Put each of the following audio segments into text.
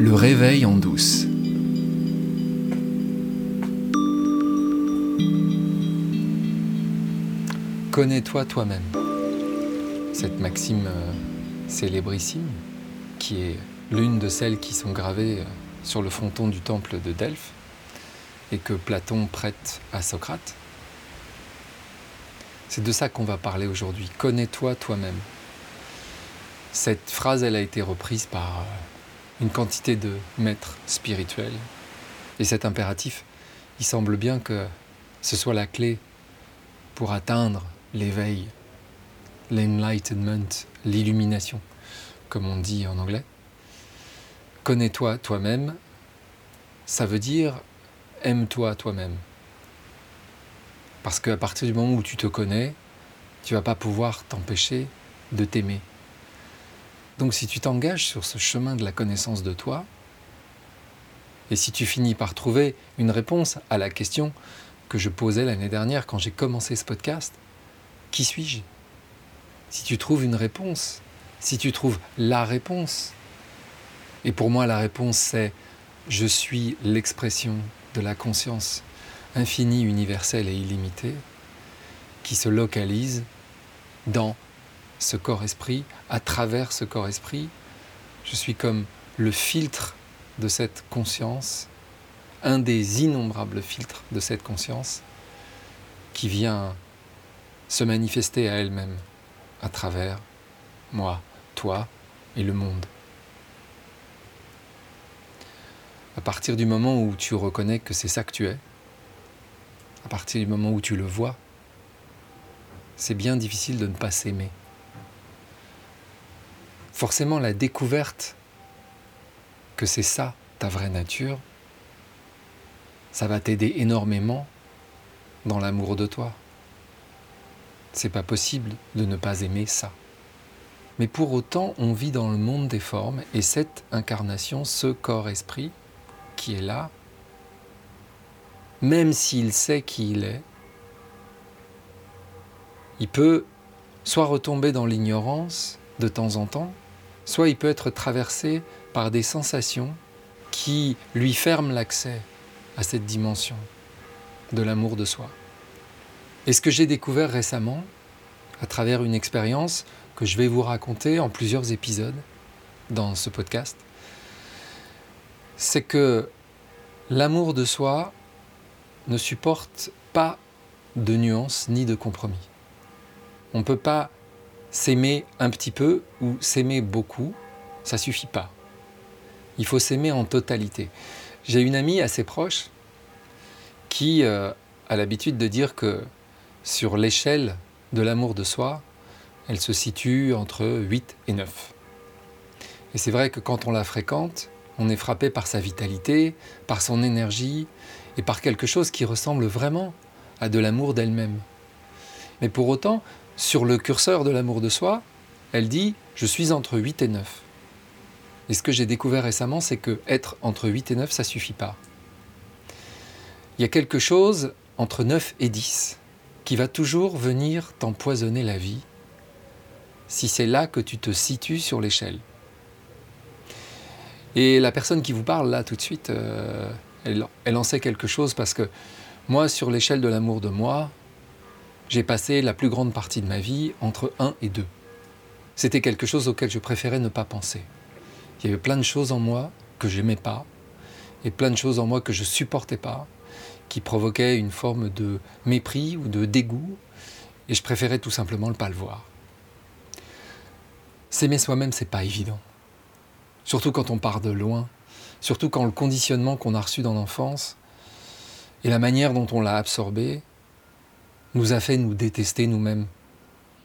Le réveil en douce. Connais-toi toi-même. Cette maxime euh, célébrissime, qui est l'une de celles qui sont gravées euh, sur le fronton du temple de Delphes et que Platon prête à Socrate. C'est de ça qu'on va parler aujourd'hui. Connais-toi toi-même. Cette phrase, elle a été reprise par euh, une quantité de maîtres spirituels. Et cet impératif, il semble bien que ce soit la clé pour atteindre l'éveil, l'enlightenment, l'illumination, comme on dit en anglais. Connais-toi toi-même, ça veut dire aime-toi toi-même. Parce qu'à partir du moment où tu te connais, tu vas pas pouvoir t'empêcher de t'aimer. Donc si tu t'engages sur ce chemin de la connaissance de toi, et si tu finis par trouver une réponse à la question que je posais l'année dernière quand j'ai commencé ce podcast, qui suis-je? Si tu trouves une réponse, si tu trouves la réponse, et pour moi la réponse c'est je suis l'expression de la conscience infinie, universelle et illimitée, qui se localise dans ce corps-esprit, à travers ce corps-esprit, je suis comme le filtre de cette conscience, un des innombrables filtres de cette conscience qui vient se manifester à elle-même à travers moi, toi et le monde. À partir du moment où tu reconnais que c'est ça que tu es, à partir du moment où tu le vois, c'est bien difficile de ne pas s'aimer forcément la découverte que c'est ça ta vraie nature, ça va t'aider énormément dans l'amour de toi. C'est pas possible de ne pas aimer ça. Mais pour autant, on vit dans le monde des formes et cette incarnation, ce corps-esprit qui est là, même s'il sait qui il est, il peut soit retomber dans l'ignorance de temps en temps, soit il peut être traversé par des sensations qui lui ferment l'accès à cette dimension de l'amour de soi. Et ce que j'ai découvert récemment, à travers une expérience que je vais vous raconter en plusieurs épisodes dans ce podcast, c'est que l'amour de soi ne supporte pas de nuances ni de compromis. On ne peut pas s'aimer un petit peu ou s'aimer beaucoup, ça suffit pas. Il faut s'aimer en totalité. J'ai une amie assez proche qui euh, a l'habitude de dire que sur l'échelle de l'amour de soi, elle se situe entre 8 et 9. Et c'est vrai que quand on la fréquente, on est frappé par sa vitalité, par son énergie et par quelque chose qui ressemble vraiment à de l'amour d'elle-même. Mais pour autant, sur le curseur de l'amour de soi, elle dit Je suis entre 8 et 9. Et ce que j'ai découvert récemment, c'est que être entre 8 et 9, ça suffit pas. Il y a quelque chose entre 9 et 10 qui va toujours venir t'empoisonner la vie si c'est là que tu te situes sur l'échelle. Et la personne qui vous parle là tout de suite, euh, elle, elle en sait quelque chose parce que moi, sur l'échelle de l'amour de moi, j'ai passé la plus grande partie de ma vie entre 1 et 2. C'était quelque chose auquel je préférais ne pas penser. Il y avait plein de choses en moi que j'aimais pas, et plein de choses en moi que je supportais pas, qui provoquaient une forme de mépris ou de dégoût, et je préférais tout simplement ne pas le voir. S'aimer soi-même, c'est pas évident. Surtout quand on part de loin, surtout quand le conditionnement qu'on a reçu dans l'enfance et la manière dont on l'a absorbé nous a fait nous détester nous-mêmes.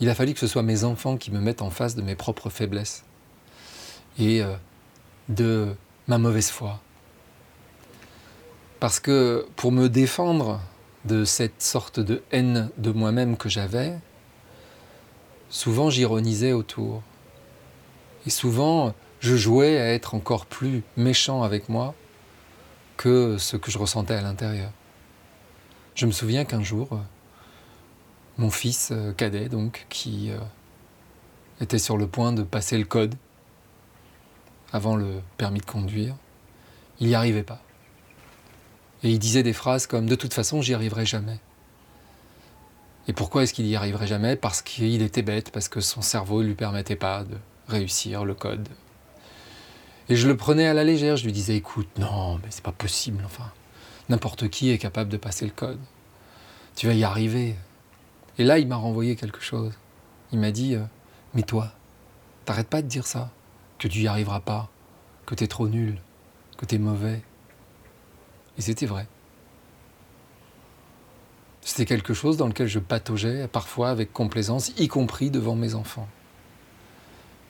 Il a fallu que ce soit mes enfants qui me mettent en face de mes propres faiblesses et euh, de ma mauvaise foi. Parce que pour me défendre de cette sorte de haine de moi-même que j'avais, souvent j'ironisais autour. Et souvent, je jouais à être encore plus méchant avec moi que ce que je ressentais à l'intérieur. Je me souviens qu'un jour, mon fils euh, cadet, donc, qui euh, était sur le point de passer le code. avant le permis de conduire, il n'y arrivait pas. Et il disait des phrases comme ⁇ De toute façon, j'y arriverai jamais ⁇ Et pourquoi est-ce qu'il n'y arriverait jamais? Parce qu'il était bête, parce que son cerveau ne lui permettait pas de réussir le code. Et je le prenais à la légère, je lui disais ⁇ Écoute, non, mais c'est pas possible, enfin, n'importe qui est capable de passer le code. Tu vas y arriver. ⁇ Et là, il m'a renvoyé quelque chose. Il m'a dit ⁇ Mais toi, t'arrêtes pas de dire ça, que tu y arriveras pas, que tu es trop nul, que tu es mauvais. Et c'était vrai. C'était quelque chose dans lequel je pataugeais parfois avec complaisance, y compris devant mes enfants.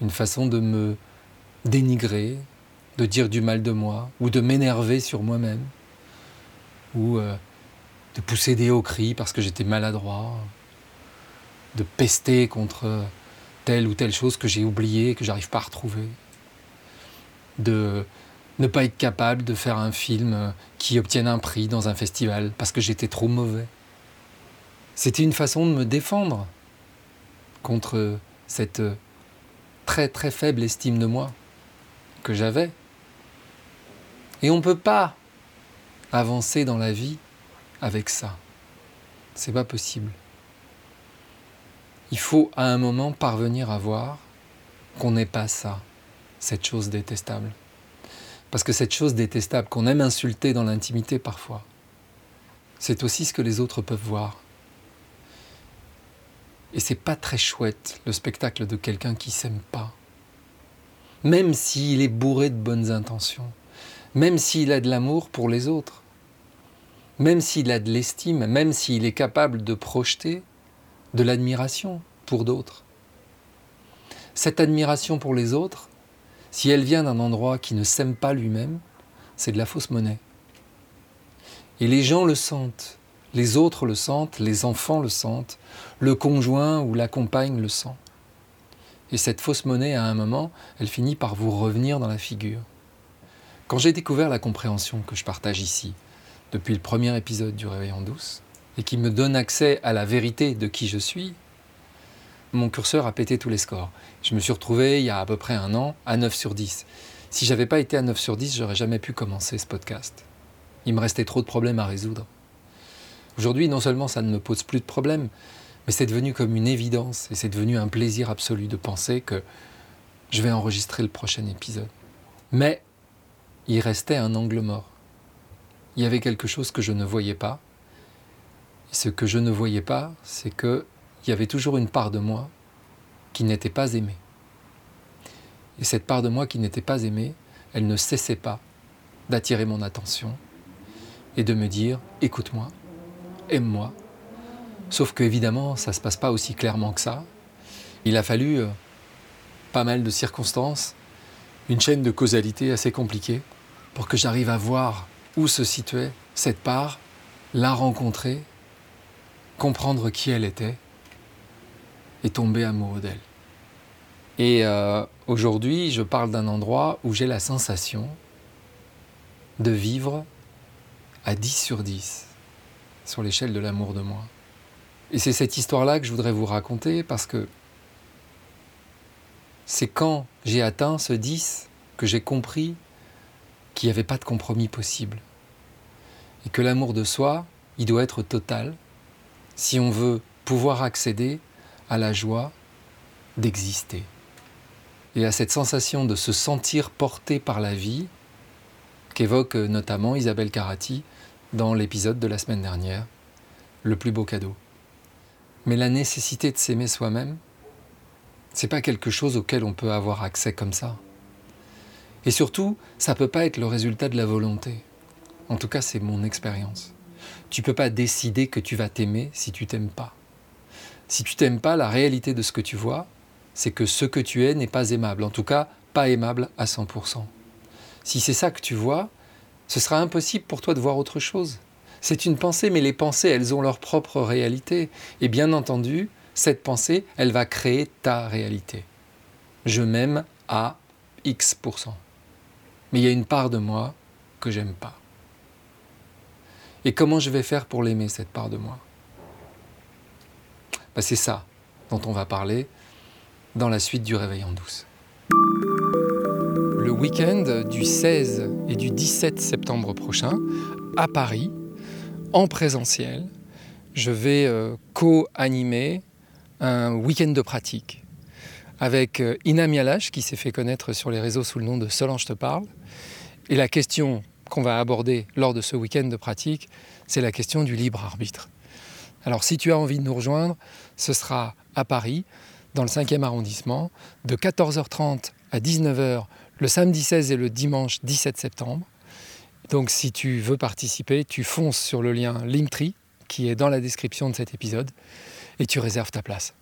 Une façon de me dénigrer, de dire du mal de moi, ou de m'énerver sur moi-même, ou euh, de pousser des hauts cris parce que j'étais maladroit, de pester contre telle ou telle chose que j'ai oubliée, que j'arrive pas à retrouver, de ne pas être capable de faire un film qui obtienne un prix dans un festival parce que j'étais trop mauvais. C'était une façon de me défendre contre cette très très faible estime de moi que j'avais. Et on ne peut pas avancer dans la vie avec ça. C'est pas possible. Il faut à un moment parvenir à voir qu'on n'est pas ça, cette chose détestable. Parce que cette chose détestable qu'on aime insulter dans l'intimité parfois, c'est aussi ce que les autres peuvent voir. Et c'est pas très chouette le spectacle de quelqu'un qui s'aime pas. Même s'il est bourré de bonnes intentions, même s'il a de l'amour pour les autres, même s'il a de l'estime, même s'il est capable de projeter de l'admiration pour d'autres. Cette admiration pour les autres, si elle vient d'un endroit qui ne s'aime pas lui-même, c'est de la fausse monnaie. Et les gens le sentent, les autres le sentent, les enfants le sentent, le conjoint ou la compagne le sent. Et cette fausse monnaie, à un moment, elle finit par vous revenir dans la figure. Quand j'ai découvert la compréhension que je partage ici, depuis le premier épisode du Réveil en douce, et qui me donne accès à la vérité de qui je suis, mon curseur a pété tous les scores. Je me suis retrouvé il y a à peu près un an à 9 sur 10. Si j'avais pas été à 9 sur 10, j'aurais jamais pu commencer ce podcast. Il me restait trop de problèmes à résoudre. Aujourd'hui, non seulement ça ne me pose plus de problèmes, mais c'est devenu comme une évidence et c'est devenu un plaisir absolu de penser que je vais enregistrer le prochain épisode. Mais il restait un angle mort. Il y avait quelque chose que je ne voyais pas. Ce que je ne voyais pas, c'est que il y avait toujours une part de moi qui n'était pas aimée. Et cette part de moi qui n'était pas aimée, elle ne cessait pas d'attirer mon attention et de me dire écoute-moi, aime-moi. Sauf que évidemment, ça ne se passe pas aussi clairement que ça. Il a fallu euh, pas mal de circonstances, une chaîne de causalité assez compliquée pour que j'arrive à voir où se situait cette part, la rencontrer, comprendre qui elle était et tomber amoureux d'elle. Et euh, aujourd'hui, je parle d'un endroit où j'ai la sensation de vivre à 10 sur 10 sur l'échelle de l'amour de moi. Et c'est cette histoire-là que je voudrais vous raconter parce que c'est quand j'ai atteint ce 10 que j'ai compris qu'il n'y avait pas de compromis possible. Et que l'amour de soi, il doit être total si on veut pouvoir accéder à la joie d'exister et à cette sensation de se sentir porté par la vie qu'évoque notamment Isabelle Carati dans l'épisode de la semaine dernière, Le plus beau cadeau. Mais la nécessité de s'aimer soi-même, c'est pas quelque chose auquel on peut avoir accès comme ça. Et surtout, ça peut pas être le résultat de la volonté. En tout cas, c'est mon expérience. Tu peux pas décider que tu vas t'aimer si tu t'aimes pas. Si tu t'aimes pas, la réalité de ce que tu vois, c'est que ce que tu es n'est pas aimable, en tout cas pas aimable à 100%. Si c'est ça que tu vois, ce sera impossible pour toi de voir autre chose. C'est une pensée, mais les pensées, elles ont leur propre réalité. Et bien entendu, cette pensée, elle va créer ta réalité. Je m'aime à X%. Mais il y a une part de moi que j'aime pas. Et comment je vais faire pour l'aimer, cette part de moi? Bah, c'est ça dont on va parler dans la suite du Réveil en douce. Le week-end du 16 et du 17 septembre prochain à Paris, en présentiel. Je vais euh, co-animer un week-end de pratique avec euh, Ina Mialash, qui s'est fait connaître sur les réseaux sous le nom de Solange te parle. Et la question qu'on va aborder lors de ce week-end de pratique, c'est la question du libre arbitre. Alors si tu as envie de nous rejoindre, ce sera à Paris, dans le 5e arrondissement, de 14h30 à 19h le samedi 16 et le dimanche 17 septembre. Donc si tu veux participer, tu fonces sur le lien Linktree qui est dans la description de cet épisode et tu réserves ta place.